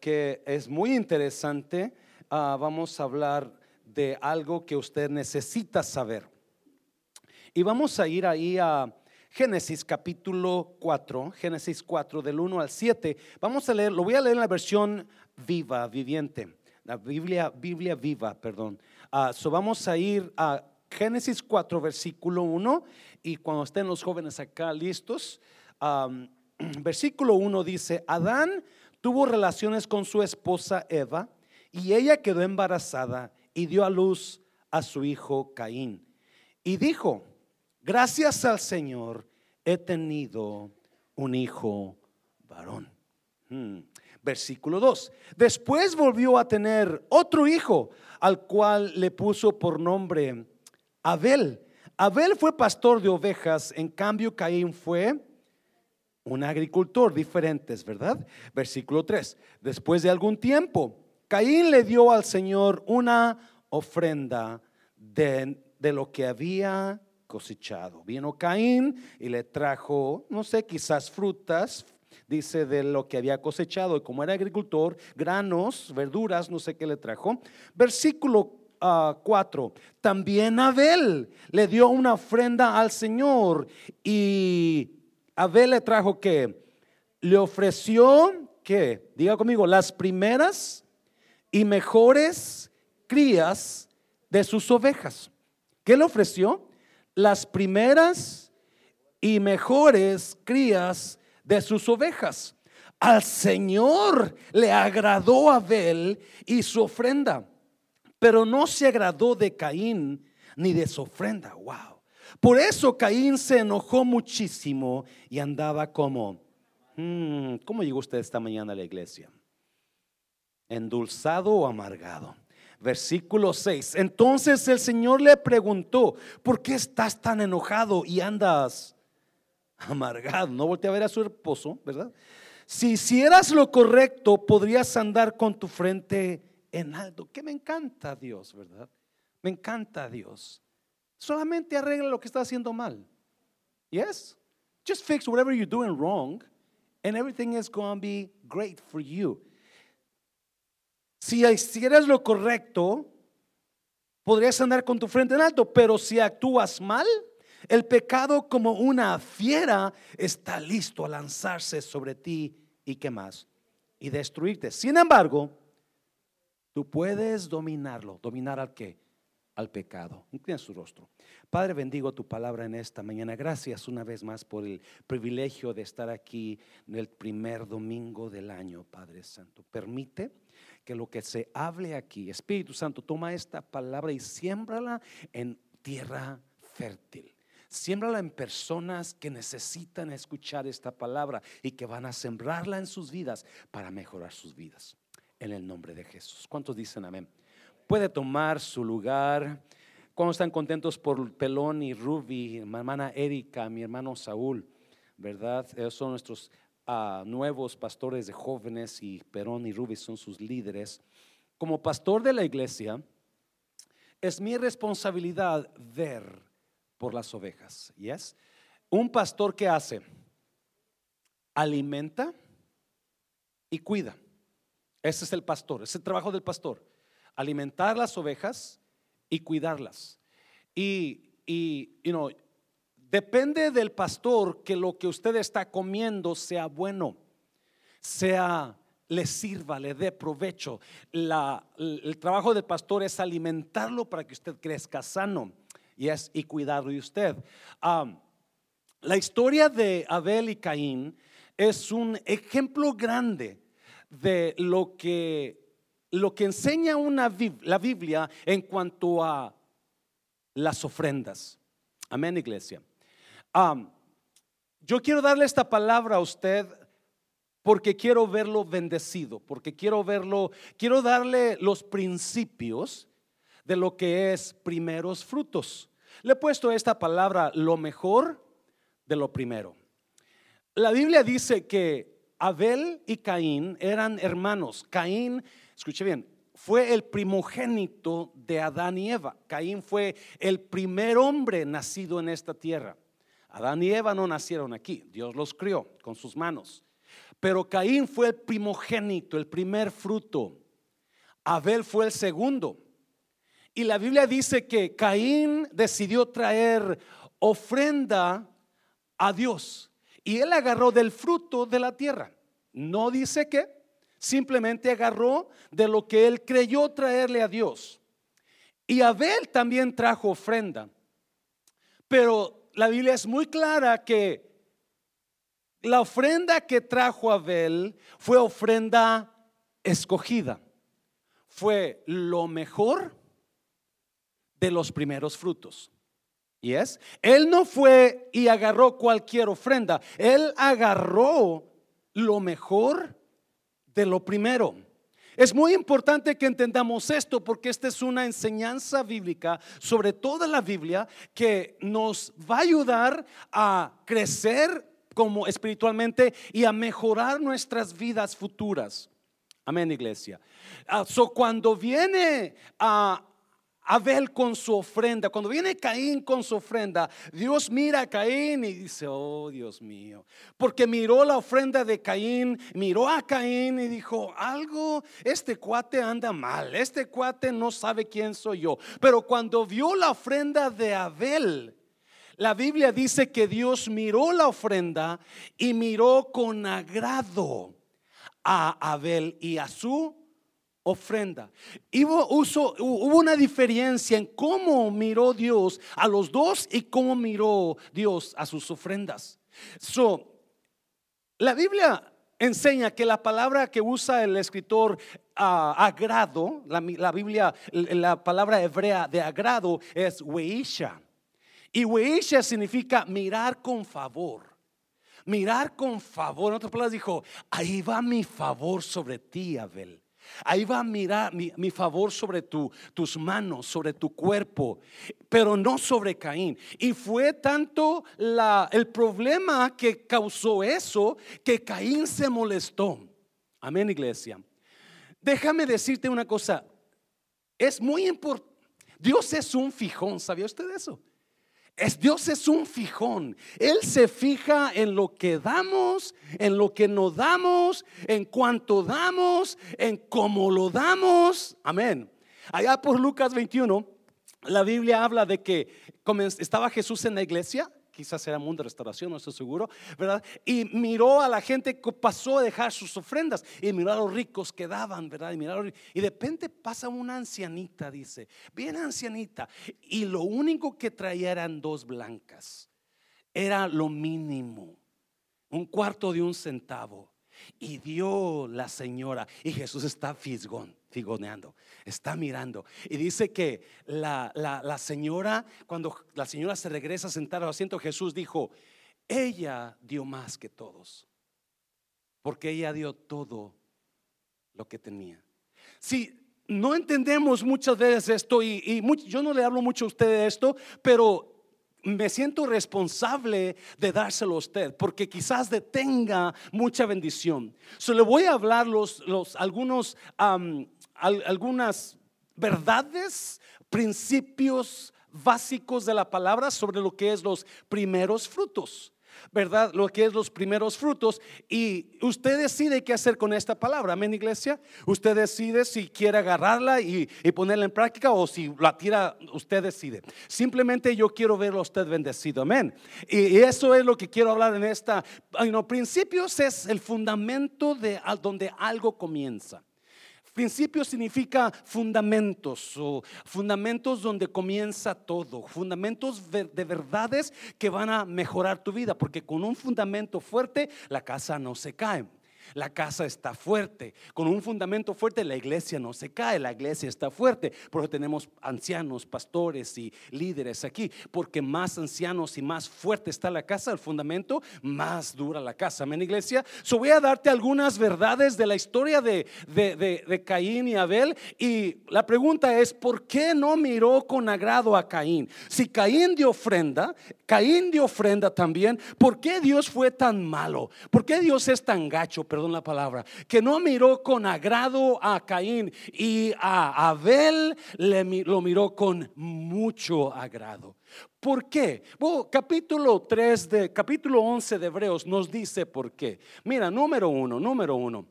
que es muy interesante. Ah, vamos a hablar de algo que usted necesita saber. Y vamos a ir ahí a Génesis capítulo 4, Génesis 4 del 1 al 7. Vamos a leer, lo voy a leer en la versión viva, viviente, la Biblia, Biblia viva, perdón. Uh, so vamos a ir a Génesis 4, versículo 1, y cuando estén los jóvenes acá listos, versículo 1 dice, Adán tuvo relaciones con su esposa Eva, y ella quedó embarazada y dio a luz a su hijo Caín. Y dijo, gracias al Señor he tenido un hijo varón. Hmm. Versículo 2. Después volvió a tener otro hijo, al cual le puso por nombre Abel. Abel fue pastor de ovejas, en cambio Caín fue un agricultor, diferentes, ¿verdad? Versículo 3. Después de algún tiempo, Caín le dio al Señor una ofrenda de, de lo que había cosechado. Vino Caín y le trajo, no sé, quizás frutas, dice de lo que había cosechado y como era agricultor, granos, verduras, no sé qué le trajo. Versículo 4, ah, también Abel le dio una ofrenda al Señor y Abel le trajo que le ofreció que, diga conmigo, las primeras y mejores crías de sus ovejas. ¿Qué le ofreció? Las primeras y mejores crías de sus ovejas. Al Señor le agradó Abel y su ofrenda, pero no se agradó de Caín ni de su ofrenda. Wow. Por eso Caín se enojó muchísimo y andaba como, hmm, ¿cómo llegó usted esta mañana a la iglesia? endulzado o amargado. Versículo 6. Entonces el Señor le preguntó, ¿por qué estás tan enojado y andas amargado? No voltea a ver a su esposo, ¿verdad? Si hicieras lo correcto, podrías andar con tu frente en alto. Que me encanta Dios, ¿verdad? Me encanta Dios. Solamente arregla lo que está haciendo mal. Yes? Just fix whatever you're doing wrong, and everything is going to be great for you. Si hicieras lo correcto, podrías andar con tu frente en alto, pero si actúas mal, el pecado como una fiera está listo a lanzarse sobre ti y qué más, y destruirte. Sin embargo, tú puedes dominarlo. ¿Dominar al qué? Al pecado. Inclina su rostro. Padre, bendigo tu palabra en esta mañana. Gracias una vez más por el privilegio de estar aquí en el primer domingo del año, Padre Santo. Permite que lo que se hable aquí, Espíritu Santo, toma esta palabra y siémbrala en tierra fértil. Siémbrala en personas que necesitan escuchar esta palabra y que van a sembrarla en sus vidas para mejorar sus vidas. En el nombre de Jesús. ¿Cuántos dicen amén? Puede tomar su lugar. ¿Cuántos están contentos por Pelón y Ruby, mi hermana Erika, mi hermano Saúl? ¿Verdad? Ellos son nuestros nuevos pastores de jóvenes y Perón y Rubí son sus líderes. Como pastor de la iglesia, es mi responsabilidad ver por las ovejas. ¿Yes? Un pastor que hace, alimenta y cuida. Ese es el pastor, ese es el trabajo del pastor. Alimentar las ovejas y cuidarlas. Y, y you know, Depende del pastor que lo que usted está comiendo sea bueno, sea le sirva, le dé provecho. el trabajo del pastor es alimentarlo para que usted crezca sano y, es, y cuidarlo de usted. la historia de Abel y Caín es un ejemplo grande de lo que, lo que enseña la Biblia en cuanto a las ofrendas. Amén, iglesia yo quiero darle esta palabra a usted porque quiero verlo bendecido, porque quiero verlo, quiero darle los principios de lo que es primeros frutos. Le he puesto esta palabra, lo mejor de lo primero. La Biblia dice que Abel y Caín eran hermanos. Caín, escuche bien, fue el primogénito de Adán y Eva. Caín fue el primer hombre nacido en esta tierra. Adán y Eva no nacieron aquí, Dios los crió con sus manos. Pero Caín fue el primogénito, el primer fruto. Abel fue el segundo. Y la Biblia dice que Caín decidió traer ofrenda a Dios. Y él agarró del fruto de la tierra. No dice que, simplemente agarró de lo que él creyó traerle a Dios. Y Abel también trajo ofrenda. Pero la Biblia es muy clara que la ofrenda que trajo Abel fue ofrenda escogida. Fue lo mejor de los primeros frutos. ¿Y es? Él no fue y agarró cualquier ofrenda. Él agarró lo mejor de lo primero. Es muy importante que entendamos esto porque esta es una enseñanza bíblica sobre toda la Biblia que nos va a ayudar a crecer como espiritualmente y a mejorar nuestras vidas futuras. Amén, iglesia. Ah, so, cuando viene a Abel con su ofrenda, cuando viene Caín con su ofrenda, Dios mira a Caín y dice, oh Dios mío, porque miró la ofrenda de Caín, miró a Caín y dijo, algo, este cuate anda mal, este cuate no sabe quién soy yo. Pero cuando vio la ofrenda de Abel, la Biblia dice que Dios miró la ofrenda y miró con agrado a Abel y a su ofrenda. Hubo, una diferencia en cómo miró Dios a los dos y cómo miró Dios a sus ofrendas. So, la Biblia enseña que la palabra que usa el escritor ah, agrado, la, Biblia, la palabra hebrea de agrado es weisha. Y weisha significa mirar con favor. Mirar con favor. En otras palabras dijo, ahí va mi favor sobre ti, Abel. Ahí va a mirar mi, favor sobre tu, tus manos, sobre tu cuerpo, pero no sobre Caín. Y fue tanto la, el problema que causó eso que Caín se molestó. Amén, iglesia. Déjame decirte una cosa. Es muy importante. Dios es un fijón. ¿Sabía usted eso? Es, Dios es un fijón. Él se fija en lo que damos, en lo que nos damos, en cuánto damos, en cómo lo damos. Amén. Allá por Lucas 21, la Biblia habla de que estaba Jesús en la iglesia quizás era mundo de restauración, no estoy seguro, ¿verdad? Y miró a la gente que pasó a dejar sus ofrendas y miró a los ricos que daban, ¿verdad? Y, y de repente pasa una ancianita, dice, bien ancianita, y lo único que traía eran dos blancas, era lo mínimo, un cuarto de un centavo. Y dio la señora, y Jesús está fisgón figoneando, está mirando. Y dice que la, la, señora, cuando la señora se regresa a sentar al asiento, Jesús dijo, ella dio más que todos, porque ella dio todo lo que tenía. Si no entendemos muchas veces esto, y, yo no le hablo mucho a usted de esto, pero me siento responsable de dárselo a usted porque quizás detenga mucha bendición. So, le voy a hablar los, los algunos algunas verdades, principios básicos de la palabra sobre lo que es los primeros frutos. ¿Verdad? Lo que es los primeros frutos. Y usted decide qué hacer con esta palabra, amén, iglesia. Usted decide si quiere agarrarla y, ponerla en práctica o si la tira, usted decide. Simplemente yo quiero verlo a usted bendecido, amén. Y, eso es lo que quiero hablar en esta. You principios es el fundamento de donde algo comienza. Principio significa fundamentos o fundamentos donde comienza todo, fundamentos de verdades que van a mejorar tu vida, porque con un fundamento fuerte la casa no se cae. La casa está fuerte. Con un fundamento fuerte la iglesia no se cae, la iglesia está fuerte. Por eso tenemos ancianos, pastores y líderes aquí. Porque más ancianos y más fuerte está la casa, el fundamento, más dura la casa. Amén, iglesia. So voy a darte algunas verdades de la historia de, de Caín y Abel. Y la pregunta es, ¿por qué no miró con agrado a Caín? Si Caín dio ofrenda, Caín dio ofrenda también, ¿por qué Dios fue tan malo? ¿Por qué Dios es tan gacho? Pero perdón la palabra, que no miró con agrado a Caín y a Abel le, lo miró con mucho agrado. ¿Por qué? Capítulo 3 de capítulo 11 de Hebreos nos dice por qué. Mira, número uno, número uno.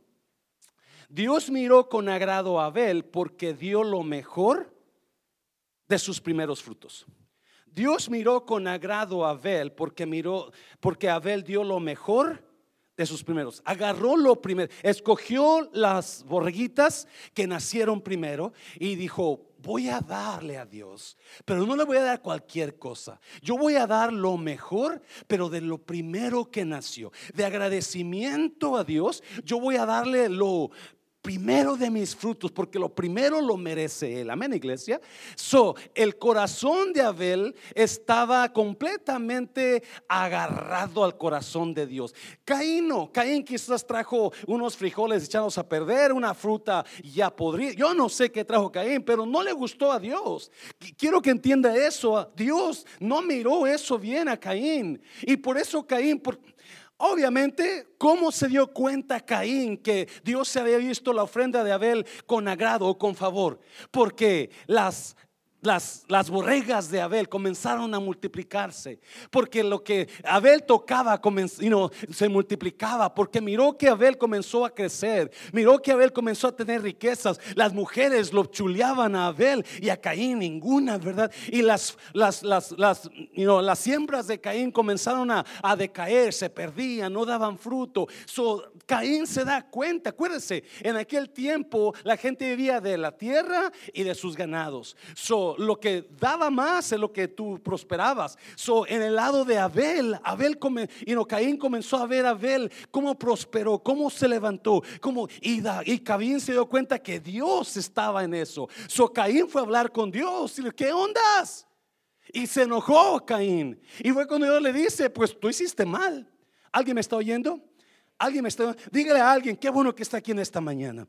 Dios miró con agrado a Abel porque dio lo mejor de sus primeros frutos. Dios miró con agrado a Abel porque miró, porque Abel dio lo mejor de sus primeros. Agarró lo primero, escogió las borreguitas que nacieron primero y dijo, voy a darle a Dios, pero no le voy a dar cualquier cosa. Yo voy a dar lo mejor, pero de lo primero que nació. De agradecimiento a Dios, yo voy a darle lo primero de mis frutos, porque lo primero lo merece él. Amén, iglesia. So, el corazón de Abel estaba completamente agarrado al corazón de Dios. Caín no, Caín quizás trajo unos frijoles echados a perder, una fruta ya podrida. Yo no sé qué trajo Caín, pero no le gustó a Dios. Quiero que entienda eso. Dios no miró eso bien a Caín. Y por eso Caín, por, Obviamente, ¿cómo se dio cuenta Caín que Dios se había visto la ofrenda de Abel con agrado o con favor? Porque las las, las, borregas de Abel comenzaron a multiplicarse, porque lo que Abel tocaba se multiplicaba, porque miró que Abel comenzó a crecer, miró que Abel comenzó a tener riquezas, las mujeres lo chuleaban a Abel y a Caín ninguna, ¿verdad? Y las, las, las, las, las siembras de Caín comenzaron a, a, decaer, se perdían, no daban fruto. So, Caín se da cuenta, acuérdense, en aquel tiempo la gente vivía de la tierra y de sus ganados. So, lo que daba más es lo que tú prosperabas. So, en el lado de Abel, Abel y no, Caín comenzó a ver a Abel cómo prosperó, cómo se levantó, cómo y, y Caín se dio cuenta que Dios estaba en eso. So, Caín fue a hablar con Dios y ¿qué ondas? Y se enojó Caín. Y fue cuando Dios le dice, pues tú hiciste mal. ¿Alguien me está oyendo? ¿Alguien me está Dígale a alguien, qué bueno que está aquí en esta mañana.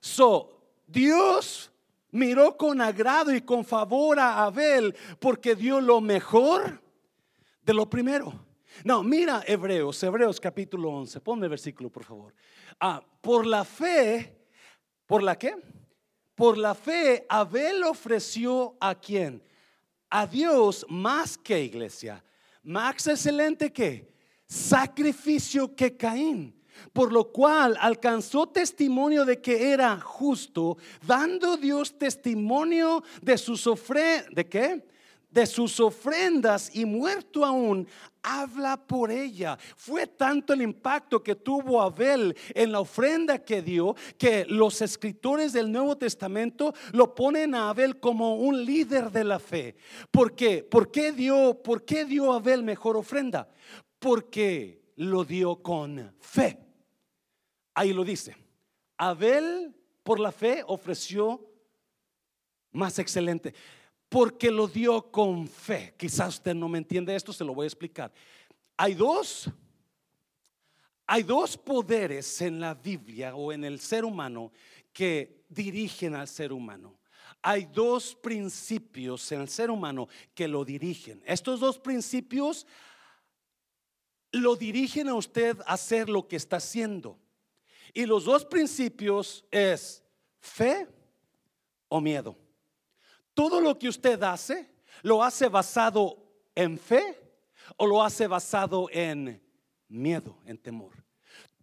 So, Dios miró con agrado y con favor a Abel porque dio lo mejor de lo primero. No, mira Hebreos, Hebreos capítulo 11. Ponme el versículo, por favor. Ah, por la fe, ¿por la qué? Por la fe, Abel ofreció a quién? A Dios más que iglesia. Más excelente que sacrificio que Caín por lo cual alcanzó testimonio de que era justo, dando Dios testimonio de sus ofrendas, ¿de qué? De sus ofrendas y muerto aún, habla por ella. Fue tanto el impacto que tuvo Abel en la ofrenda que dio que los escritores del Nuevo Testamento lo ponen a Abel como un líder de la fe. ¿Por qué? ¿Por qué dio, por qué dio Abel mejor ofrenda? Porque lo dio con fe. Ahí lo dice. Abel por la fe ofreció más excelente, porque lo dio con fe. Quizás usted no me entiende esto, se lo voy a explicar. Hay dos hay dos poderes en la Biblia o en el ser humano que dirigen al ser humano. Hay dos principios en el ser humano que lo dirigen. Estos dos principios lo dirigen a usted a hacer lo que está haciendo. Y los dos principios es fe o miedo. Todo lo que usted hace, lo hace basado en fe o lo hace basado en miedo, en temor.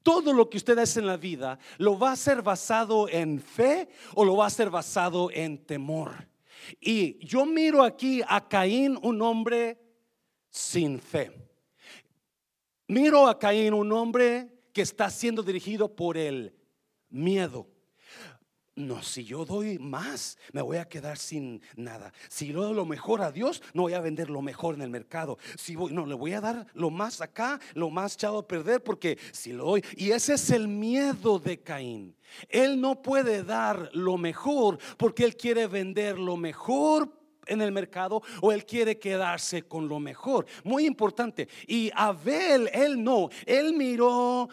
Todo lo que usted hace en la vida, lo va a hacer basado en fe o lo va a hacer basado en temor. Y yo miro aquí a Caín, un hombre sin fe. Miro a Caín, un hombre que está siendo dirigido por el miedo. No, si yo doy más, me voy a quedar sin nada. Si yo doy lo mejor a Dios, no voy a vender lo mejor en el mercado. Si voy, no, le voy a dar lo más acá, lo más echado a perder, porque si lo doy. Y ese es el miedo de Caín. Él no puede dar lo mejor porque él quiere vender lo mejor en el mercado o él quiere quedarse con lo mejor. Muy importante. Y Abel, él no, él miró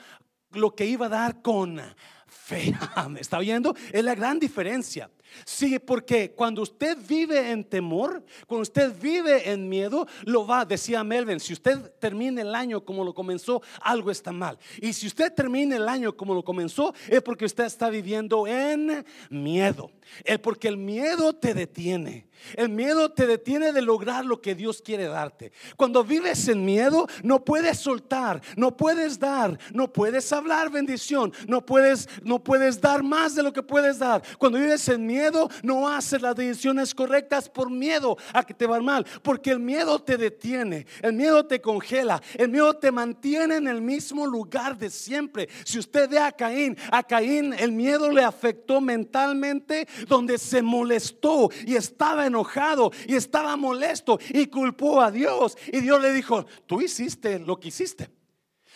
lo que iba a dar con fe. ¿Me está viendo? Es la gran diferencia. Sí, porque cuando usted vive en temor, cuando usted vive en miedo, lo va, decía Melvin, si usted termina el año como lo comenzó, algo está mal. Y si usted termina el año como lo comenzó, es porque usted está viviendo en miedo. Es porque el miedo te detiene. El miedo te detiene de lograr lo que Dios quiere darte. Cuando vives en miedo, no puedes soltar, no puedes dar, no puedes hablar bendición, no puedes no puedes dar más de lo que puedes dar. Cuando vives en miedo, no haces las decisiones correctas por miedo a que te va mal, porque el miedo te detiene, el miedo te congela, el miedo te mantiene en el mismo lugar de siempre. Si usted ve a Caín, a Caín el miedo le afectó mentalmente, donde se molestó y estaba enojado y estaba molesto y culpó a Dios. Y Dios le dijo, tú hiciste lo que hiciste.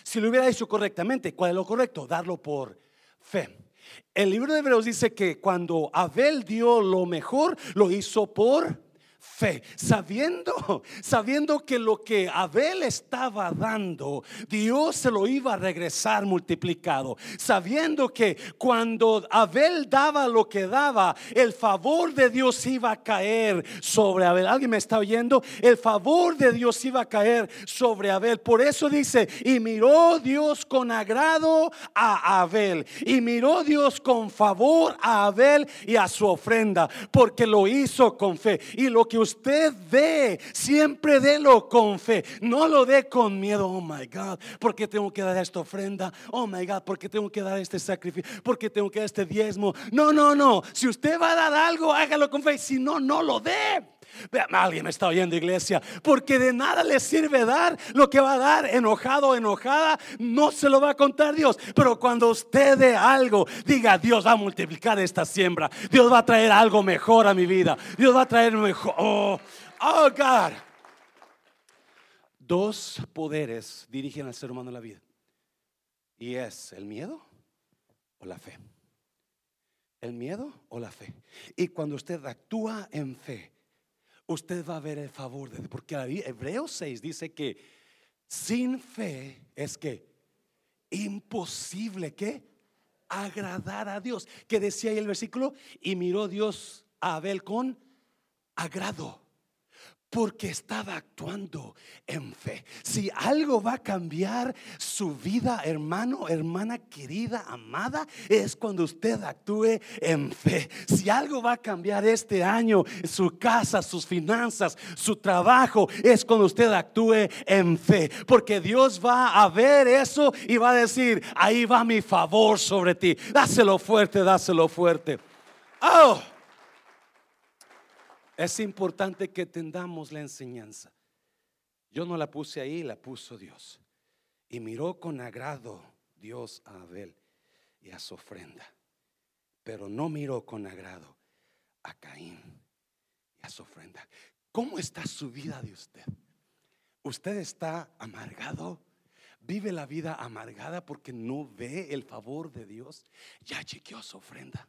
Si lo hubiera hecho correctamente, ¿cuál es lo correcto? Darlo por fe. El libro de Hebreos dice que cuando Abel dio lo mejor, lo hizo por fe, sabiendo, sabiendo que lo que Abel estaba dando, Dios se lo iba a regresar multiplicado, sabiendo que cuando Abel daba lo que daba, el favor de Dios iba a caer sobre Abel. ¿Alguien me está oyendo? El favor de Dios iba a caer sobre Abel. Por eso dice, y miró Dios con agrado a Abel, y miró Dios con favor a Abel y a su ofrenda, porque lo hizo con fe. Y lo que usted dé, siempre délo con fe. No lo dé con miedo. Oh my God, porque tengo que dar esta ofrenda. Oh my God, porque tengo que dar este sacrificio. Porque tengo que dar este diezmo. No, no, no. Si usted va a dar algo, hágalo con fe. Si no, no lo dé. Alguien me está oyendo, iglesia. Porque de nada le sirve dar lo que va a dar enojado o enojada. No se lo va a contar Dios. Pero cuando usted dé algo, diga: Dios va a multiplicar esta siembra. Dios va a traer algo mejor a mi vida. Dios va a traer mejor. Oh, oh God. Dos poderes dirigen al ser humano en la vida. Y es el miedo o la fe. El miedo o la fe. Y cuando usted actúa en fe, usted va a ver el favor de. Porque Hebreos 6 dice que sin fe es que imposible que agradar a Dios. Que decía ahí el versículo, y miró Dios a Abel con agrado porque estaba actuando en fe. Si algo va a cambiar su vida, hermano, hermana querida, amada, es cuando usted actúe en fe. Si algo va a cambiar este año, su casa, sus finanzas, su trabajo, es cuando usted actúe en fe. Porque Dios va a ver eso y va a decir, ahí va mi favor sobre ti. Dáselo fuerte, dáselo fuerte. Oh. Es importante que tendamos la enseñanza. Yo no la puse ahí, la puso Dios. Y miró con agrado Dios a Abel y a su ofrenda. Pero no miró con agrado a Caín y a su ofrenda. ¿Cómo está su vida de usted? ¿Usted está amargado? ¿Vive la vida amargada porque no ve el favor de Dios? Ya chequeó su ofrenda.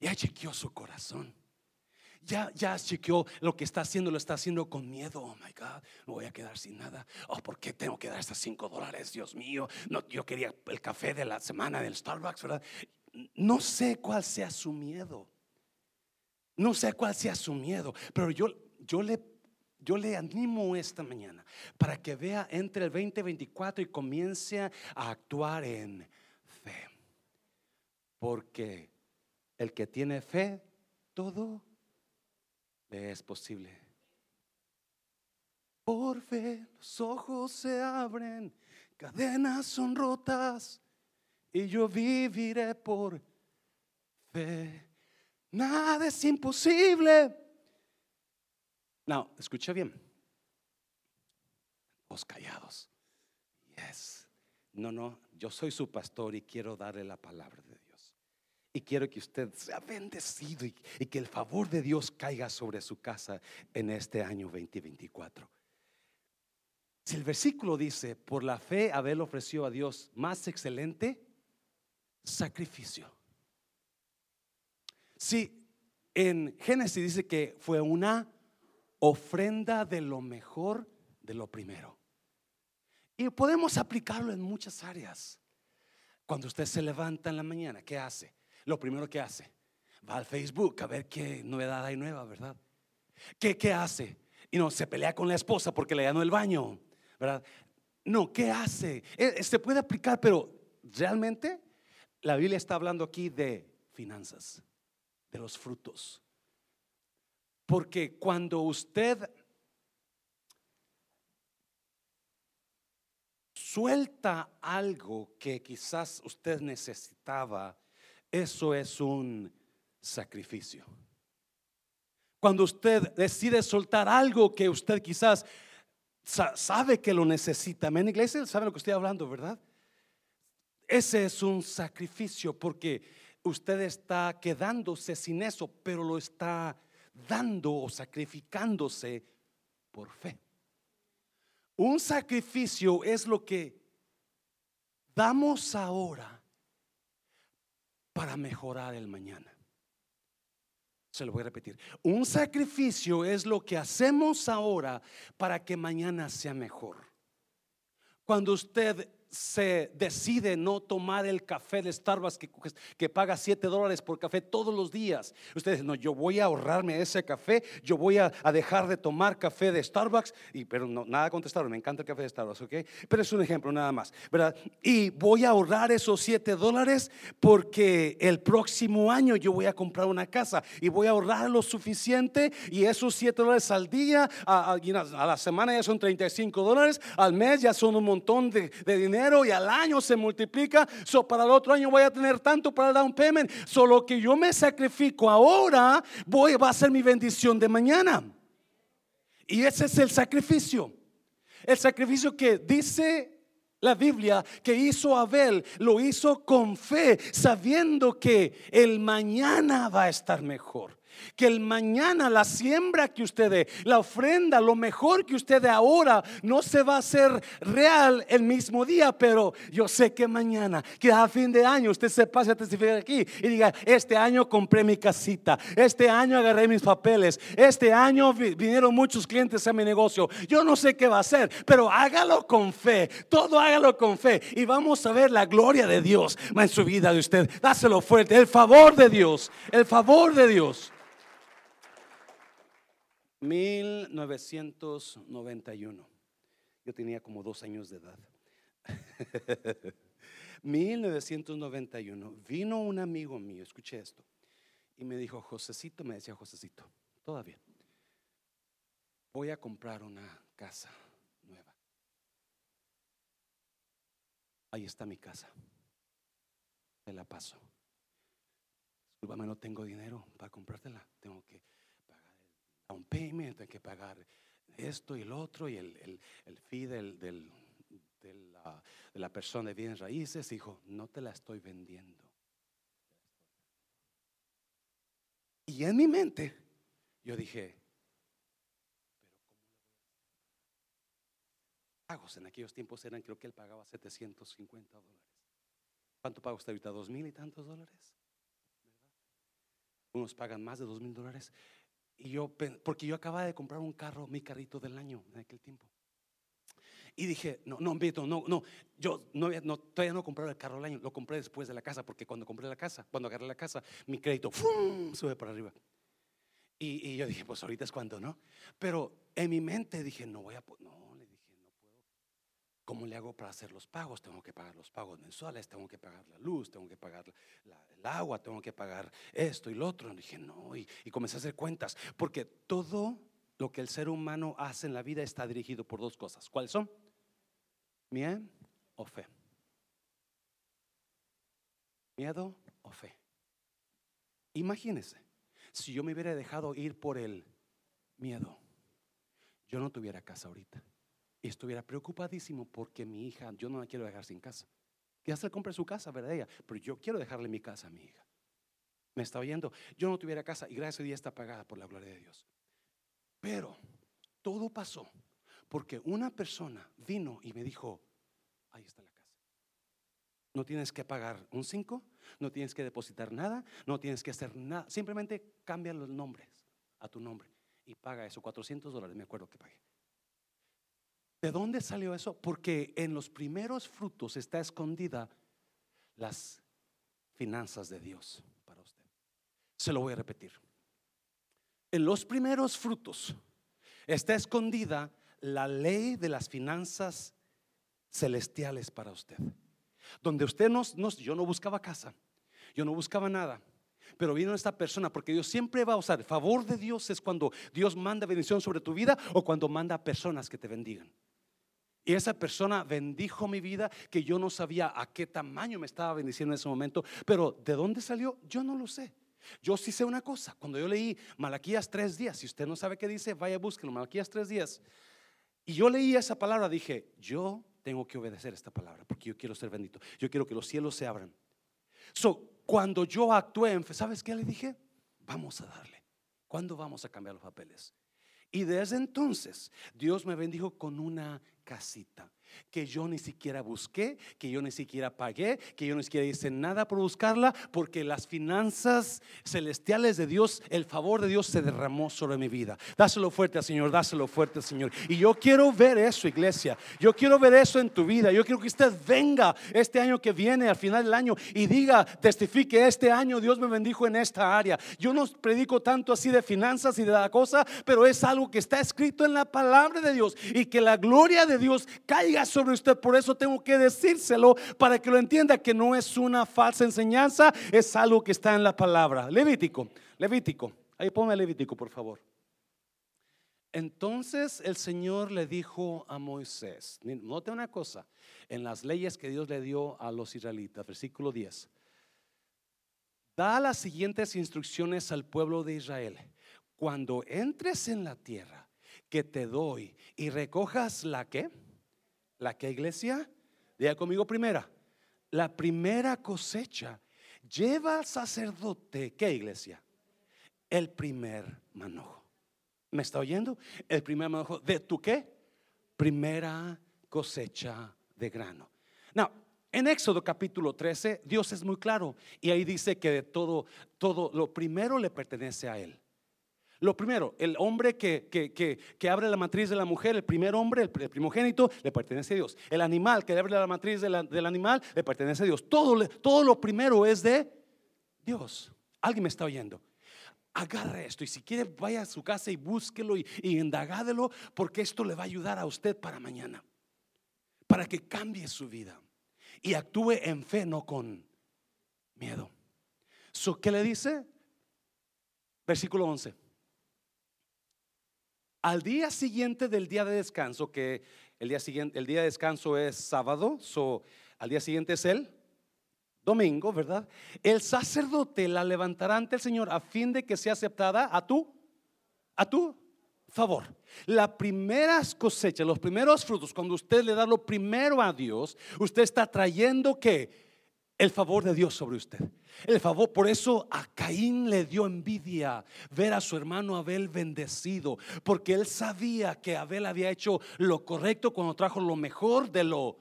Ya chequeó su corazón ya, ya chequeó lo que está haciendo, lo está haciendo con miedo. Oh my God, me voy a quedar sin nada. Oh, ¿por qué tengo que dar estos cinco dólares? Dios mío, no, yo quería el café de la semana del Starbucks, ¿verdad? No sé cuál sea su miedo. No sé cuál sea su miedo, pero yo, yo le yo le animo esta mañana para que vea entre el 2024 y comience a actuar en fe. Porque el que tiene fe, todo es posible. Por fe los ojos se abren, cadenas son rotas y yo viviré por fe. Nada es imposible. No, escucha bien. Los callados. Yes. No, no, yo soy su pastor y quiero darle la palabra de Dios. Y quiero que usted sea bendecido y, que el favor de Dios caiga sobre su casa en este año 2024. Si el versículo dice, por la fe Abel ofreció a Dios más excelente sacrificio. Si en Génesis dice que fue una ofrenda de lo mejor de lo primero. Y podemos aplicarlo en muchas áreas. Cuando usted se levanta en la mañana, ¿qué hace? Lo primero que hace, va al Facebook a ver qué novedad hay nueva, ¿verdad? ¿Qué, qué hace? Y no, se pelea con la esposa porque le ganó el baño, ¿verdad? No, ¿qué hace? Eh, eh, se puede aplicar, pero realmente la Biblia está hablando aquí de finanzas, de los frutos. Porque cuando usted suelta algo que quizás usted necesitaba, eso es un sacrificio. Cuando usted decide soltar algo que usted quizás sabe que lo necesita. ¿En iglesia sabe lo que estoy hablando, verdad? Ese es un sacrificio porque usted está quedándose sin eso, pero lo está dando o sacrificándose por fe. Un sacrificio es lo que damos ahora para mejorar el mañana. Se lo voy a repetir. Un sacrificio es lo que hacemos ahora para que mañana sea mejor. Cuando usted se decide no tomar el café de Starbucks que, que paga 7 dólares por café todos los días. Usted dice, no, yo voy a ahorrarme ese café, yo voy a, dejar de tomar café de Starbucks, y, pero no, nada contestaron, me encanta el café de Starbucks, ¿ok? Pero es un ejemplo nada más, ¿verdad? Y voy a ahorrar esos 7 dólares porque el próximo año yo voy a comprar una casa y voy a ahorrar lo suficiente y esos 7 dólares al día, a, la semana ya son 35 dólares, al mes ya son un montón de dinero y al año se multiplica. So para el otro año voy a tener tanto para dar un payment. Solo que yo me sacrifico ahora, voy, va a ser mi bendición de mañana. Y ese es el sacrificio. El sacrificio que dice la Biblia que hizo Abel, lo hizo con fe, sabiendo que el mañana va a estar mejor que el mañana la siembra que usted dé, la ofrenda, lo mejor que usted dé ahora, no se va a hacer real el mismo día, pero yo sé que mañana, que a fin de año usted se pase a testificar aquí y diga, este año compré mi casita, este año agarré mis papeles, este año vinieron muchos clientes a mi negocio. Yo no sé qué va a hacer, pero hágalo con fe, todo hágalo con fe y vamos a ver la gloria de Dios en su vida de usted. Dáselo fuerte, el favor de Dios, el favor de Dios. 1991. Yo tenía como dos años de edad. 1991. Vino un amigo mío, escuché esto, y me dijo, Josecito, me decía Josecito, todavía, voy a comprar una casa nueva. Ahí está mi casa. Te la paso. Disculpame, no tengo dinero para comprártela. Tengo que un payment, hay que pagar esto y el otro y el, el, el fee del, del, de, la, de la persona de bienes raíces. Dijo, no te la estoy vendiendo. Y en mi mente yo dije, pero ¿cómo pagos? En aquellos tiempos eran, creo que él pagaba 750 dólares. ¿Cuánto paga usted ahorita? ¿Dos mil y tantos dólares? Unos pagan más de dos mil dólares. Y yo, porque yo acababa de comprar un carro, mi carrito del año en aquel tiempo. Y dije, no, no, Vito, no, no, yo no, no, todavía no compré el carro del año, lo compré después de la casa, porque cuando compré la casa, cuando agarré la casa, mi crédito sube para arriba. Y, y, yo dije, pues ahorita es cuando, ¿no? Pero en mi mente dije, no voy a, no, ¿Cómo le hago para hacer los pagos? Tengo que pagar los pagos mensuales, tengo que pagar la luz, tengo que pagar el agua, tengo que pagar esto y lo otro. Y dije, no, y, y comencé a hacer cuentas, porque todo lo que el ser humano hace en la vida está dirigido por dos cosas. ¿Cuáles son? Miedo o fe. Miedo o fe. Imagínese, si yo me hubiera dejado ir por el miedo, yo no tuviera casa ahorita estuviera preocupadísimo porque mi hija, yo no la quiero dejar sin casa. Se le compre su casa, ¿verdad? Ella, pero yo quiero dejarle mi casa a mi hija. Me está oyendo. Yo no tuviera casa y gracias a Dios está pagada por la gloria de Dios. Pero todo pasó porque una persona vino y me dijo, ahí está la casa. No tienes que pagar un 5, no tienes que depositar nada, no tienes que hacer nada. Simplemente cambia los nombres a tu nombre y paga eso, 400 dólares, me acuerdo que pagué. ¿De dónde salió eso? Porque en los primeros frutos está escondida las finanzas de Dios para usted. Se lo voy a repetir. En los primeros frutos está escondida la ley de las finanzas celestiales para usted. Donde usted no, yo no buscaba casa, yo no buscaba nada. Pero vino esta persona porque Dios siempre va a usar. El favor de Dios es cuando Dios manda bendición sobre tu vida o cuando manda personas que te bendigan. Y esa persona bendijo mi vida que yo no sabía a qué tamaño me estaba bendiciendo en ese momento, pero de dónde salió, yo no lo sé. Yo sí sé una cosa, cuando yo leí Malaquías tres días, si usted no sabe qué dice, vaya búsquelo, Malaquías tres días. Y yo leí esa palabra, dije, yo tengo que obedecer esta palabra porque yo quiero ser bendito. Yo quiero que los cielos se abran. So, cuando yo actué, ¿sabes qué le dije? Vamos a darle. ¿Cuándo vamos a cambiar los papeles? Y desde entonces Dios me bendijo con una casita que yo ni siquiera busqué, que yo ni siquiera pagué, que yo ni siquiera hice nada por buscarla, porque las finanzas celestiales de Dios, el favor de Dios se derramó sobre mi vida. Dáselo fuerte al Señor, dáselo fuerte al Señor. Y yo quiero ver eso, iglesia. Yo quiero ver eso en tu vida. Yo quiero que usted venga este año que viene, al final del año, y diga, testifique, este año Dios me bendijo en esta área. Yo no predico tanto así de finanzas y de la cosa, pero es algo que está escrito en la palabra de Dios y que la gloria de Dios caiga sobre usted. Por eso tengo que decírselo para que lo entienda que no es una falsa enseñanza, es algo que está en la palabra. Levítico, Levítico. Ahí ponme Levítico, por favor. Entonces el Señor le dijo a Moisés, note una cosa, en las leyes que Dios le dio a los israelitas, versículo 10, da las siguientes instrucciones al pueblo de Israel. Cuando entres en la tierra que te doy y recojas la que, ¿La qué iglesia? Diga conmigo primera. La primera cosecha lleva al sacerdote, ¿qué iglesia? El primer manojo. ¿Me está oyendo? El primer manojo de tu qué? Primera cosecha de grano. Now, en Éxodo capítulo 13, Dios es muy claro y ahí dice que de todo, todo lo primero le pertenece a Él. Lo primero, el hombre que, que, abre la matriz de la mujer, el primer hombre, el, primogénito, le pertenece a Dios. El animal que abre la matriz del animal, le pertenece a Dios. Todo, todo lo primero es de Dios. ¿Alguien me está oyendo? Agarre esto y si quiere vaya a su casa y búsquelo y, y indagádelo porque esto le va a ayudar a usted para mañana. Para que cambie su vida y actúe en fe, no con miedo. ¿Qué le dice? Versículo 11. Al día siguiente del día de descanso, que el día siguiente, el día de descanso es sábado, so, al día siguiente es el domingo, ¿verdad? El sacerdote la levantará ante el Señor a fin de que sea aceptada a tu, a tu favor. La primera cosecha, los primeros frutos, cuando usted le da lo primero a Dios, usted está trayendo que el favor de Dios sobre usted. El favor, por eso a Caín le dio envidia ver a su hermano Abel bendecido, porque él sabía que Abel había hecho lo correcto cuando trajo lo mejor de lo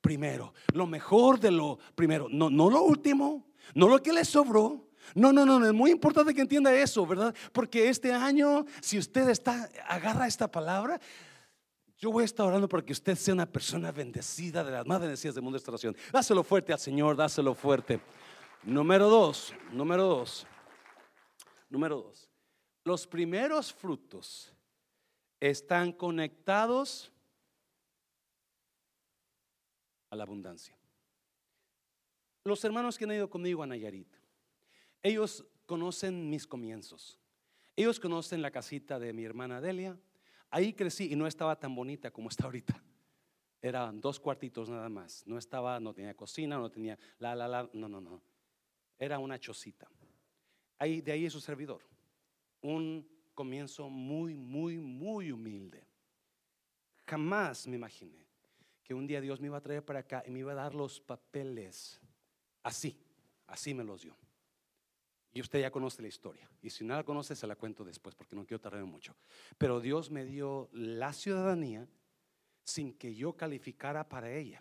primero, lo mejor de lo primero, no, no lo último, no lo que le sobró. No, no, no, es muy importante que entienda eso, ¿verdad? Porque este año, si usted está, agarra esta palabra, yo voy a estar orando para que usted sea una persona bendecida, de las más bendecidas del mundo de esta oración. Dáselo fuerte al Señor, dáselo fuerte. Número dos, número dos, número dos. Los primeros frutos están conectados a la abundancia. Los hermanos que han ido conmigo a Nayarit, ellos conocen mis comienzos. Ellos conocen la casita de mi hermana Delia, Ahí crecí y no estaba tan bonita como está ahorita. Eran dos cuartitos nada más. No estaba, no tenía cocina, no tenía la, la, la. No, no, no. Era una chocita. Ahí, de ahí es su servidor. Un comienzo muy, muy, muy humilde. Jamás me imaginé que un día Dios me iba a traer para acá y me iba a dar los papeles así, así me los dio. Y usted ya conoce la historia. Y si no la conoce, se la cuento después porque no quiero tardar mucho. Pero Dios me dio la ciudadanía sin que yo calificara para ella.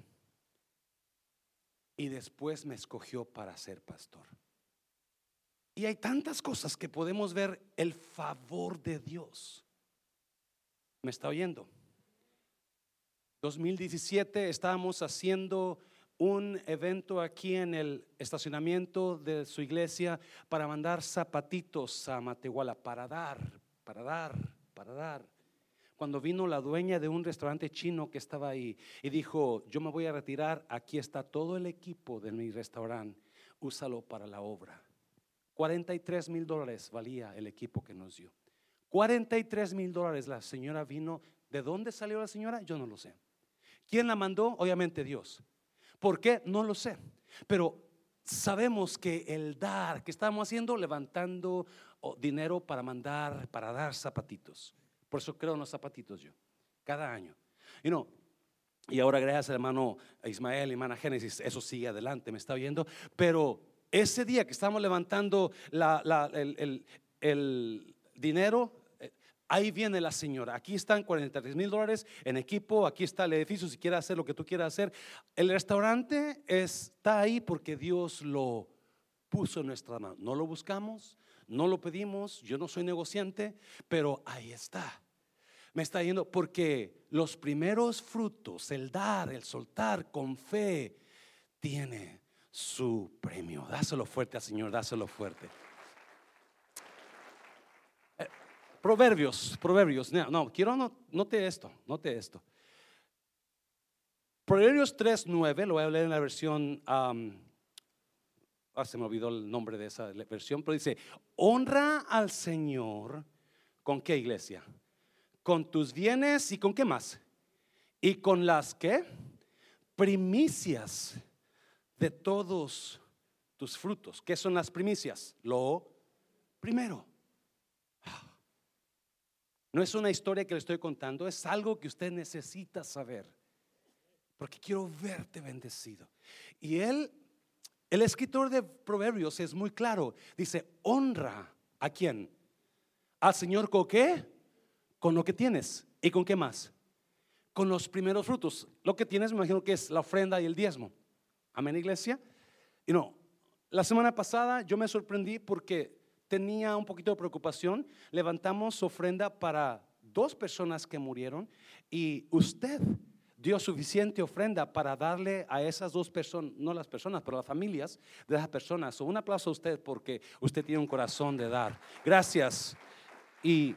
Y después me escogió para ser pastor. Y hay tantas cosas que podemos ver el favor de Dios. ¿Me está oyendo? 2017 estábamos haciendo un evento aquí en el estacionamiento de su iglesia para mandar zapatitos a Matehuala, para dar, para dar, para dar. Cuando vino la dueña de un restaurante chino que estaba ahí y dijo, yo me voy a retirar, aquí está todo el equipo de mi restaurante, úsalo para la obra. 43 mil dólares valía el equipo que nos dio. 43 mil dólares la señora vino. ¿De dónde salió la señora? Yo no lo sé. ¿Quién la mandó? Obviamente Dios. ¿Por qué? No lo sé. Pero sabemos que el dar que estamos haciendo, levantando dinero para mandar, para dar zapatitos. Por eso creo en los zapatitos yo, cada año. Y no, y ahora gracias al hermano Ismael hermana Génesis, eso sigue adelante, me está oyendo. Pero ese día que estamos levantando el, el dinero, Ahí viene la señora. Aquí están 43 mil dólares en equipo. Aquí está el edificio. Si quieres hacer lo que tú quieras hacer. El restaurante está ahí porque Dios lo puso en nuestra mano. No lo buscamos, no lo pedimos. Yo no soy negociante, pero ahí está. Me está yendo porque los primeros frutos, el dar, el soltar con fe, tiene su premio. Dáselo fuerte al Señor, dáselo fuerte. Proverbios, proverbios. No, quiero esto, note esto. Proverbios 3.9, lo voy a leer en la versión, ah, se me olvidó el nombre de esa versión, pero dice, honra al Señor, ¿con qué iglesia? Con tus bienes y con qué más? Y con las que? Primicias de todos tus frutos. ¿Qué son las primicias? Lo primero. No es una historia que le estoy contando, es algo que usted necesita saber. Porque quiero verte bendecido. Y él, el escritor de Proverbios es muy claro. Dice, honra a quién? Al Señor con qué? Con lo que tienes. ¿Y con qué más? Con los primeros frutos. Lo que tienes, me imagino que es la ofrenda y el diezmo. Amén, iglesia. Y no, la semana pasada yo me sorprendí porque tenía un poquito de preocupación, levantamos ofrenda para dos personas que murieron y usted dio suficiente ofrenda para darle a esas dos personas, no las personas, pero las familias de esas personas. un aplauso a usted porque usted tiene un corazón de dar. Gracias. Y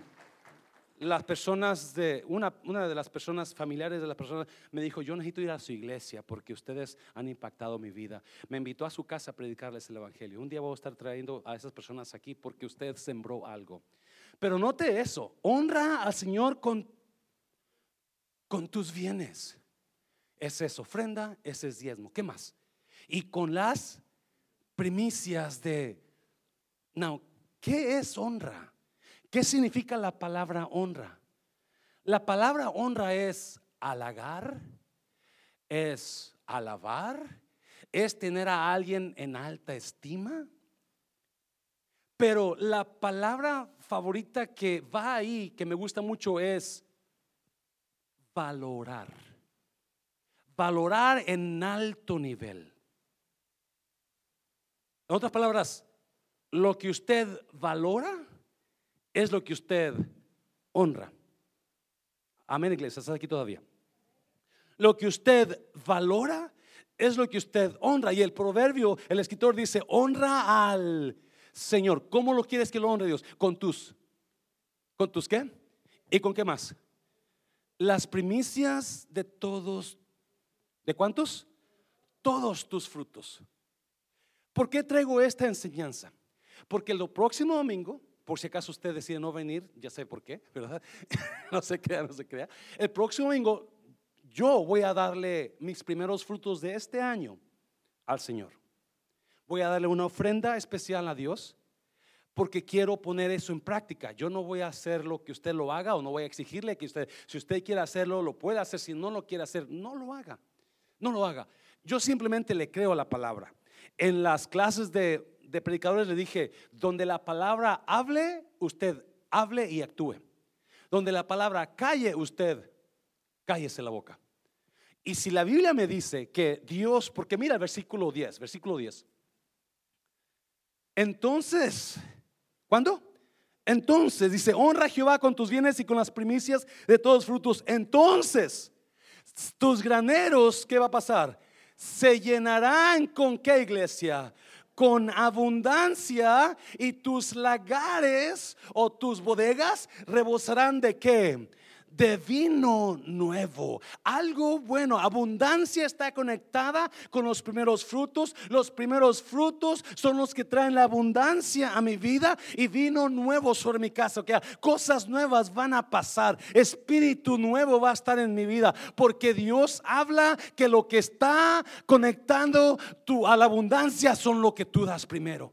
las personas de, una, una de las personas familiares de las personas me dijo, yo necesito ir a su iglesia porque ustedes han impactado mi vida. Me invitó a su casa a predicarles el Evangelio. Un día voy a estar trayendo a esas personas aquí porque usted sembró algo. Pero note eso, honra al Señor con, con tus bienes. Ese es ofrenda, ese es diezmo. ¿Qué más? Y con las primicias de... No, ¿qué es honra? ¿Qué significa la palabra honra? La palabra honra es halagar, es alabar, es tener a alguien en alta estima. Pero la palabra favorita que va ahí, que me gusta mucho, es valorar. Valorar en alto nivel. En otras palabras, lo que usted valora es lo que usted honra. Amén, iglesia, estás aquí todavía. Lo que usted valora es lo que usted honra. Y el proverbio, el escritor dice, honra al Señor. ¿Cómo lo quieres que lo honre Dios? Con tus, ¿con tus qué? ¿Y con qué más? Las primicias de todos, ¿de cuántos? Todos tus frutos. ¿Por qué traigo esta enseñanza? Porque el próximo domingo por si acaso usted decide no venir, ya sé por qué, ¿verdad? no se crea, no se crea. El próximo domingo yo voy a darle mis primeros frutos de este año al Señor. Voy a darle una ofrenda especial a Dios porque quiero poner eso en práctica. Yo no voy a hacer lo que usted lo haga o no voy a exigirle que usted, si usted quiere hacerlo, lo puede hacer. Si no lo quiere hacer, no lo haga. No lo haga. Yo simplemente le creo la palabra. En las clases de de predicadores le dije, donde la palabra hable, usted hable y actúe. Donde la palabra calle, usted cállese la boca. Y si la Biblia me dice que Dios, porque mira el versículo 10, versículo 10. Entonces, ¿cuándo? Entonces dice, honra a Jehová con tus bienes y con las primicias de todos frutos. Entonces, tus graneros, ¿qué va a pasar? se llenarán con qué iglesia? Con abundancia y tus lagares o tus bodegas rebosarán de qué? De vino nuevo. Algo bueno. Abundancia está conectada con los primeros frutos. Los primeros frutos son los que traen la abundancia a mi vida y vino nuevo sobre mi casa. Que cosas nuevas van a pasar. Espíritu nuevo va a estar en mi vida. Porque Dios habla que lo que está conectando a la abundancia son lo que tú das primero.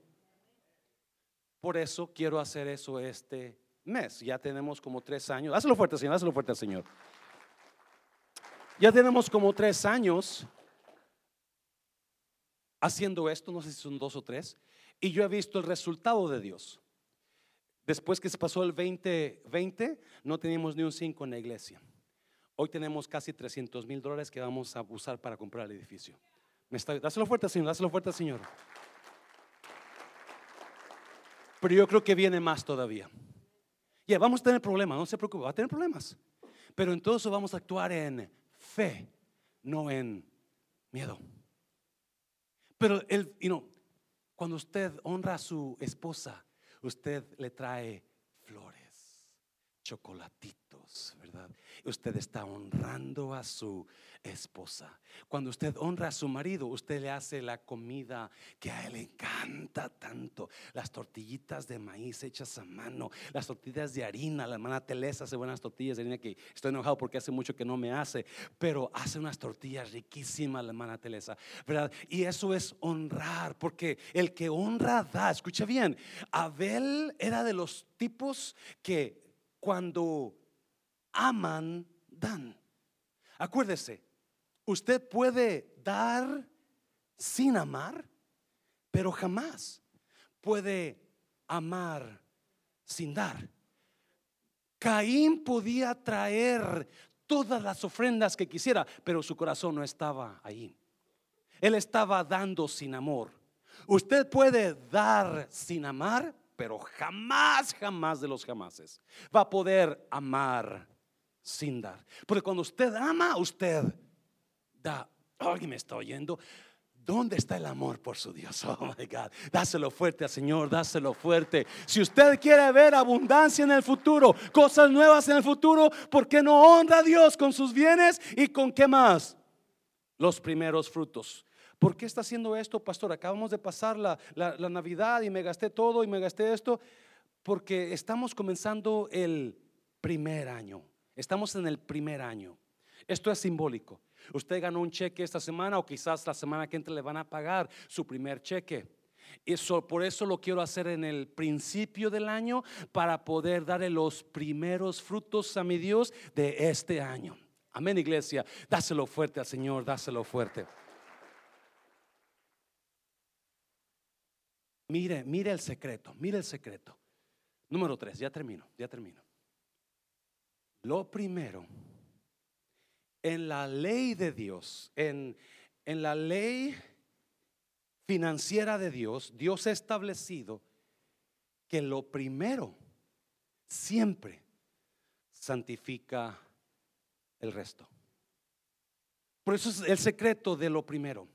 Por eso quiero hacer eso este mes. Ya tenemos como tres años. Hazlo fuerte, Señor. Hazlo fuerte, Señor. Ya tenemos como tres años haciendo esto. No sé si son dos o tres. Y yo he visto el resultado de Dios. Después que se pasó el 2020, no teníamos ni un 5 en la iglesia. Hoy tenemos casi 300 mil dólares que vamos a usar para comprar el edificio. ¿Me está, dáselo fuerte, Señor. Dáselo fuerte, Señor. Pero yo creo que viene más todavía. Ya, vamos a tener problemas, no se preocupe, va a tener problemas. Pero en todo eso vamos a actuar en fe, no en miedo. Pero el, you cuando usted honra a su esposa, usted le trae flores, chocolatitos, Usted está honrando a su esposa. Cuando usted honra a su marido, usted le hace la comida que a él le encanta tanto. Las tortillitas de maíz hechas a mano, las tortillas de harina. La hermana Telesa hace buenas tortillas de harina que estoy enojado porque hace mucho que no me hace, pero hace unas tortillas riquísimas la hermana Telesa, ¿verdad? Y eso es honrar, porque el que honra da. Escucha bien, Abel era de los tipos que cuando aman, dan. Acuérdese, usted puede dar sin amar, pero jamás puede amar sin dar. Caín podía traer todas las ofrendas que quisiera, pero su corazón no estaba ahí. Él estaba dando sin amor. Usted puede dar sin amar, pero jamás, jamás de los jamases va a poder amar sin dar. Porque cuando usted ama, usted da. Alguien me está oyendo. ¿Dónde está el amor por su Dios? Oh my God. Dáselo fuerte al Señor, dáselo fuerte. Si usted quiere ver abundancia en el futuro, cosas nuevas en el futuro, ¿por qué no honra a Dios con sus bienes y con qué más? Los primeros frutos. ¿Por qué está haciendo esto, pastor? Acabamos de pasar la, la Navidad y me gasté todo y me gasté esto. Porque estamos comenzando el primer año. Estamos en el primer año. Esto es simbólico. Usted ganó un cheque esta semana o quizás la semana que entra le van a pagar su primer cheque. Eso, por eso lo quiero hacer en el principio del año para poder darle los primeros frutos a mi Dios de este año. Amén, iglesia. Dáselo fuerte al Señor, dáselo fuerte. Mire, mire el secreto, mire el secreto. Número tres, ya termino, ya termino. Lo primero en la ley de Dios, en, en la ley financiera de Dios, Dios ha establecido que lo primero siempre santifica el resto. Por eso es el secreto de lo primero.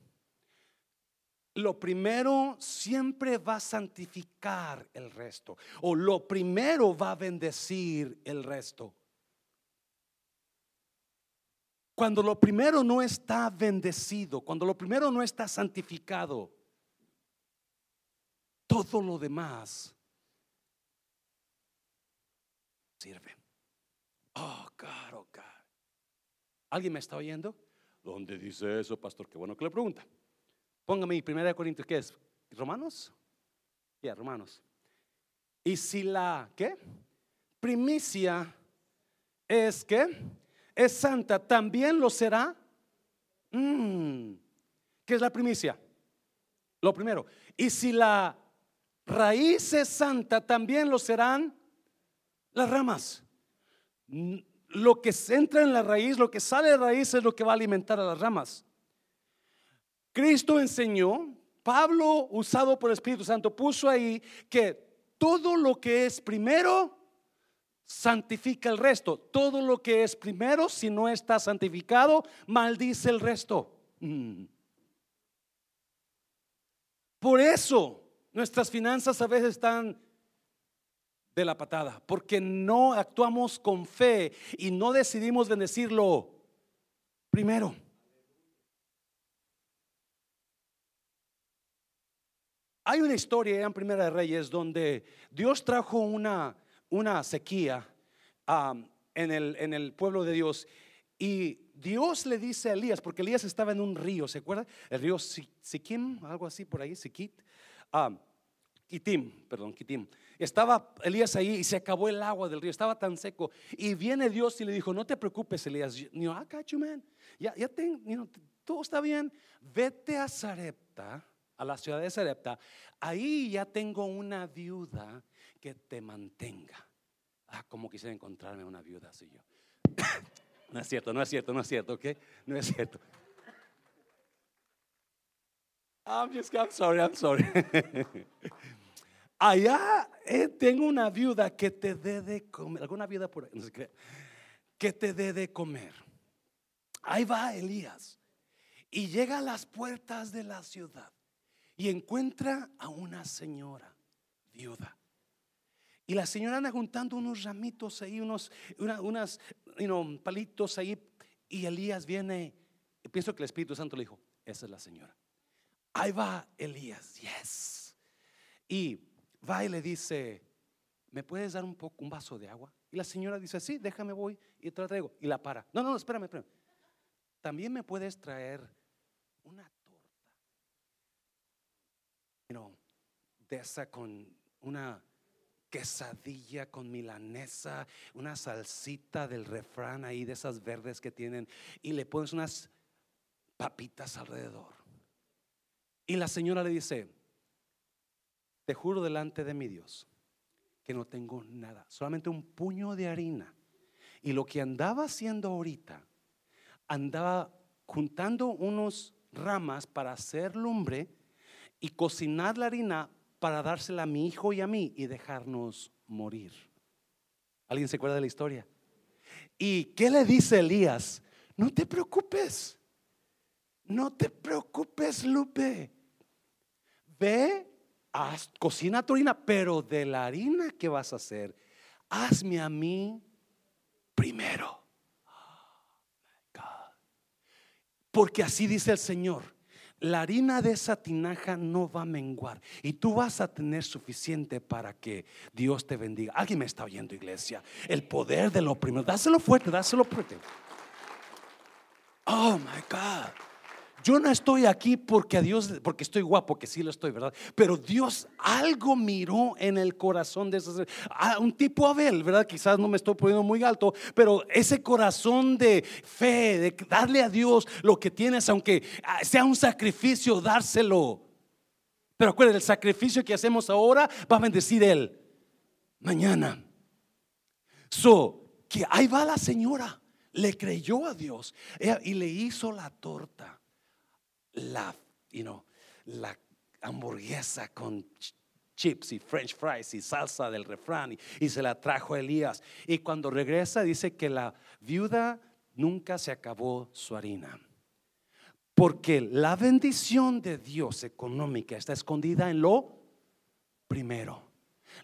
Lo primero siempre va a santificar el resto. O lo primero va a bendecir el resto. Cuando lo primero no está bendecido, cuando lo primero no está santificado, todo lo demás sirve. Oh, God, oh, God. ¿Alguien me está oyendo? ¿Dónde dice eso, pastor? Qué bueno que le pregunta. Póngame primera Corintios, ¿qué es? ¿Romanos? Ya, Romanos. Y si la, ¿qué? Primicia es que es santa, también lo será. Mm. ¿Qué es la primicia? Lo primero. Y si la raíz es santa, también lo serán las ramas. Mm, lo que entra en la raíz, lo que sale de raíz es lo que va a alimentar a las ramas. Cristo enseñó, Pablo, usado por el Espíritu Santo, puso ahí que todo lo que es primero santifica el resto. Todo lo que es primero, si no está santificado, maldice el resto. Mm. Por eso nuestras finanzas a veces están de la patada, porque no actuamos con fe y no decidimos bendecirlo primero. Hay una historia en Primera de Reyes donde Dios trajo una, una sequía en, el, en el pueblo de Dios y Dios le dice a Elías, porque Elías estaba en un río, ¿se acuerda? El río Siquim, algo así por ahí, Siquit. Kitim, perdón, Kitim. Estaba Elías ahí y se acabó el agua del río, estaba tan seco. Y viene Dios y le dijo, no te preocupes, Elías. You know, I got you, man. Ya, ya todo está bien. Vete a Sarepta a la ciudad de Sarepta, ahí ya tengo una viuda que te mantenga. Ah, como quisiera encontrarme una viuda así yo. no es cierto, no es cierto, no es cierto, ¿ok? No es cierto. I'm just, I'm sorry, I'm sorry. Allá eh, tengo una viuda que te dé de comer, alguna viuda por ahí, no sé qué, que te dé de comer. Ahí va Elías y llega a las puertas de la ciudad y encuentra a una señora viuda. Y la señora anda juntando unos ramitos ahí, unos unas, palitos ahí. Y Elías viene, y pienso que el Espíritu Santo le dijo, esa es la señora. Ahí va Elías, yes. Y va y le dice, ¿me puedes dar un poco, un vaso de agua? Y la señora dice, sí, déjame voy y te la traigo. Y la para. No, no, espérame, espérame. También me puedes traer una de esa con una quesadilla con milanesa, una salsita del refrán ahí de esas verdes que tienen y le pones unas papitas alrededor. Y la señora le dice, te juro delante de mi Dios que no tengo nada, solamente un puño de harina. Y lo que andaba haciendo ahorita, andaba juntando unos ramas para hacer lumbre y cocinar la harina para dársela a mi hijo y a mí y dejarnos morir. ¿Alguien se acuerda de la historia? ¿Y qué le dice Elías? No te preocupes, no te preocupes, Lupe. Ve, haz, cocina tu harina, pero de la harina que vas a hacer, hazme a mí primero. Porque así dice el Señor la harina de esa tinaja no va a menguar y tú vas a tener suficiente para que Dios te bendiga. Alguien me está oyendo, iglesia. El poder de lo primero. Dáselo fuerte, dáselo fuerte. Oh my God. Yo no estoy aquí porque a Dios, porque estoy guapo, que sí lo estoy, ¿verdad? Pero Dios algo miró en el corazón de ese, un tipo Abel, ¿verdad? Quizás no me estoy poniendo muy alto, pero ese corazón de fe, de darle a Dios lo que tienes, aunque ah, sea un sacrificio, dárselo. Pero acuérdense, el sacrificio que hacemos ahora va a bendecir Él mañana. So, que ahí va la señora, le creyó a Dios y le hizo la torta la, you know, la hamburguesa con chips y french fries y salsa del refrán y, se la trajo a Elías. Y cuando regresa dice que la viuda nunca se acabó su harina. Porque la bendición de Dios económica está escondida en lo primero.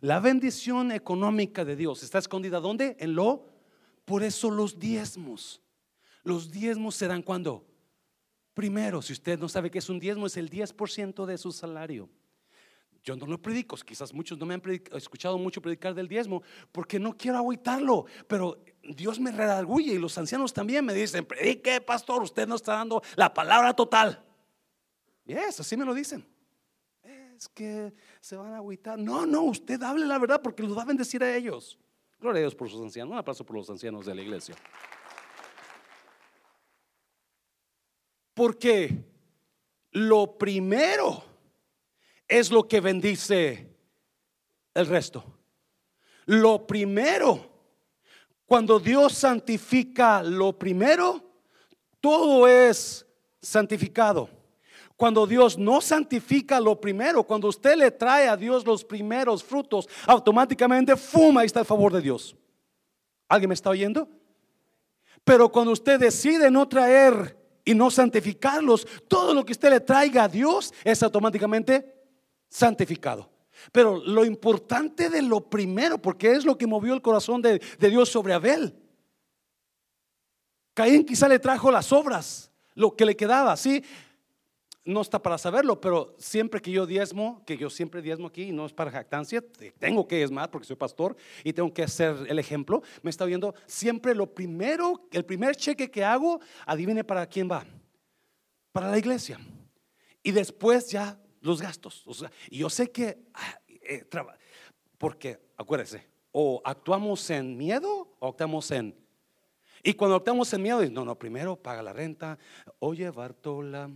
La bendición económica de Dios está escondida ¿dónde? En lo. Por eso los diezmos. Los diezmos se dan cuando? Primero, si usted no sabe que es un diezmo, es el 10% de su salario. Yo no lo predico, quizás muchos no me han escuchado mucho predicar del diezmo porque no quiero agüitarlo, pero Dios me redarguye y los ancianos también me dicen, predique pastor, usted no está dando la palabra total. Y es, así me lo dicen. Es que se van a agüitar. No, no, usted hable la verdad porque los va a a ellos. Gloria a Dios por sus ancianos. Un aplauso por los ancianos de la iglesia. Porque lo primero es lo que bendice el resto. Lo primero, cuando Dios santifica lo primero, todo es santificado. Cuando Dios no santifica lo primero, cuando usted le trae a Dios los primeros frutos, automáticamente, fuma, ahí está el favor de Dios. ¿Alguien me está oyendo? Pero cuando usted decide no traer y no santificarlos, todo lo que usted le traiga a Dios es automáticamente santificado. Pero lo importante de lo primero, porque es lo que movió el corazón de, de Dios sobre Abel. Caín quizá le trajo las obras, lo que le quedaba, ¿sí? No está para saberlo, pero siempre que yo diezmo, que yo siempre diezmo aquí, no es para jactancia, tengo que más porque soy pastor y tengo que hacer el ejemplo, me está viendo, siempre lo primero, el primer cheque que hago, adivine para quién va, para la iglesia. Y después ya los gastos. O y yo sé que, ah, eh, porque acuérdese, o actuamos en miedo o actuamos en... Y cuando actuamos en miedo, no, no, primero paga la renta. Oye, Bartola,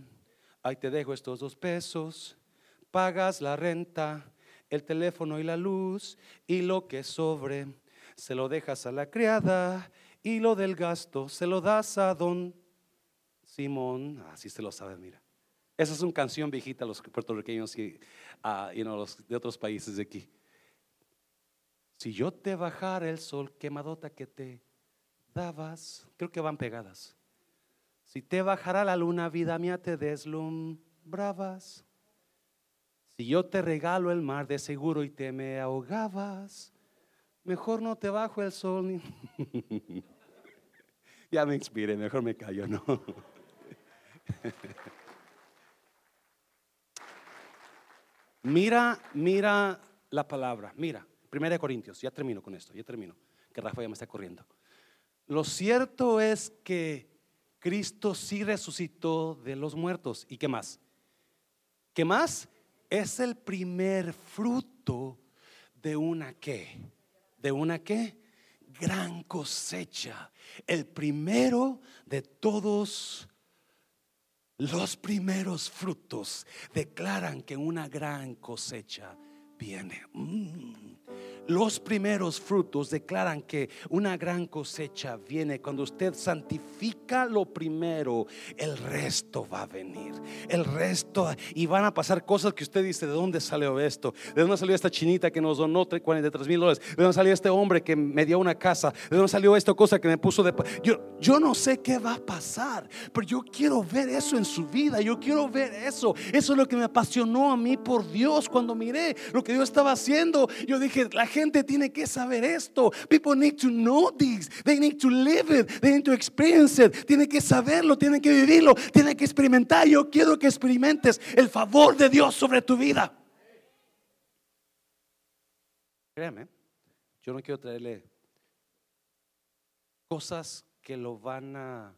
ahí te dejo estos dos pesos, pagas la renta, el teléfono y la luz, y lo que sobre se lo dejas a la criada, y lo del gasto se lo das a don Simón, así se lo sabe, mira. Esa es una canción viejita los puertorriqueños y uh, los de otros países de aquí. Si yo te bajara el sol quemadota que te dabas, creo que van pegadas. Si te bajara la luna, vida mía, te deslumbrabas. Si yo te regalo el mar de seguro y te me ahogabas, mejor no te bajo el sol. ya me inspiré, mejor me callo, ¿no? mira, mira la palabra, mira, Primera de Corintios, ya termino con esto, ya termino, que Rafa ya me está corriendo. Lo cierto es que Cristo sí resucitó de los muertos. ¿Y qué más? ¿Qué más? Es el primer fruto de una qué? ¿De una qué? Gran cosecha. El primero de todos los primeros frutos declaran que una gran cosecha viene. Mm. Los primeros frutos declaran que una gran cosecha viene. Cuando usted santifica lo primero, el resto va a venir. El resto, y van a pasar cosas que usted dice, ¿de dónde salió esto? ¿De dónde salió esta chinita que nos donó 43 mil dólares? ¿De dónde salió este hombre que me dio una casa? ¿De dónde salió esta cosa que me puso de... Yo, yo no sé qué va a pasar, pero yo quiero ver eso en su vida. Yo quiero ver eso. Eso es lo que me apasionó a mí por Dios cuando miré lo que Dios estaba haciendo. Yo dije, la gente tiene que saber esto. People need to know this. They need to live it. They need to experience it. Tienen que saberlo, tienen que vivirlo, tienen que experimentar. Yo quiero que experimentes el favor de Dios sobre tu vida. Créame, yo no quiero traerle cosas que lo van a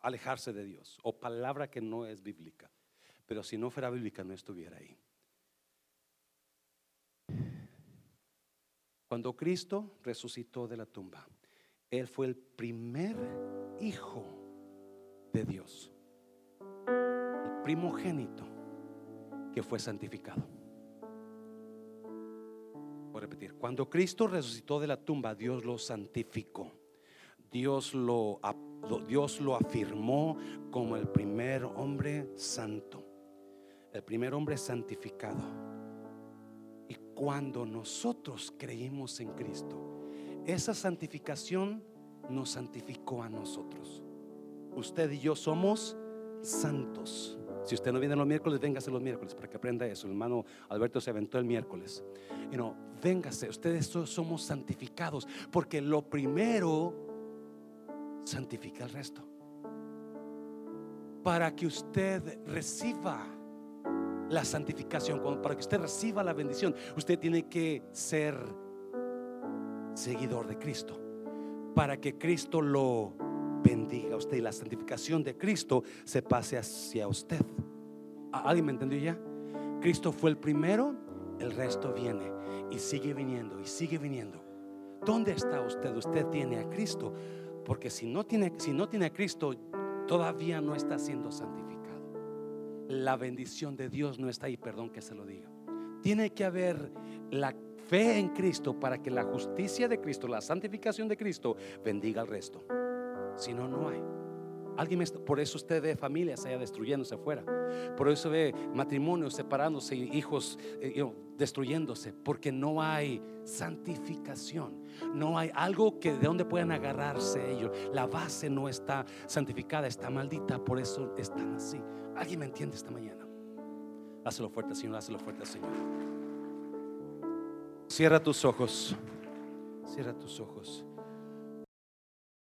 alejarse de Dios o palabra que no es bíblica. Pero si no fuera bíblica no estuviera ahí. Cuando Cristo resucitó de la tumba, Él fue el primer hijo de Dios, el primogénito que fue santificado. Voy a repetir, cuando Cristo resucitó de la tumba, Dios lo santificó. Dios lo, Dios lo afirmó como el primer hombre santo, el primer hombre santificado cuando nosotros creímos en Cristo, esa santificación nos santificó a nosotros. Usted y yo somos santos. Si usted no viene los miércoles, véngase los miércoles para que aprenda eso. El hermano Alberto se aventó el miércoles. Y no, véngase, ustedes somos santificados, porque lo primero santifica el resto. Para que usted reciba la santificación, para que usted reciba la bendición, usted tiene que ser seguidor de Cristo. Para que Cristo lo bendiga a usted y la santificación de Cristo se pase hacia usted. ¿Alguien me entendió ya? Cristo fue el primero, el resto viene y sigue viniendo y sigue viniendo. ¿Dónde está usted? Usted tiene a Cristo, porque si no tiene si no tiene a Cristo todavía no está siendo santificado la bendición de Dios no está ahí, perdón que se lo diga. Tiene que haber la fe en Cristo para que la justicia de Cristo, la santificación de Cristo bendiga al resto. Si no, no hay. Alguien por eso usted ve familias allá destruyéndose afuera. Por eso ve matrimonios separándose, hijos eh, destruyéndose, porque no hay santificación. No hay algo que de donde puedan agarrarse ellos. La base no está santificada, está maldita, por eso están así. ¿Alguien me entiende esta mañana? Hazlo fuerte, Señor, hazlo fuerte, Señor. Cierra tus ojos. Cierra tus ojos.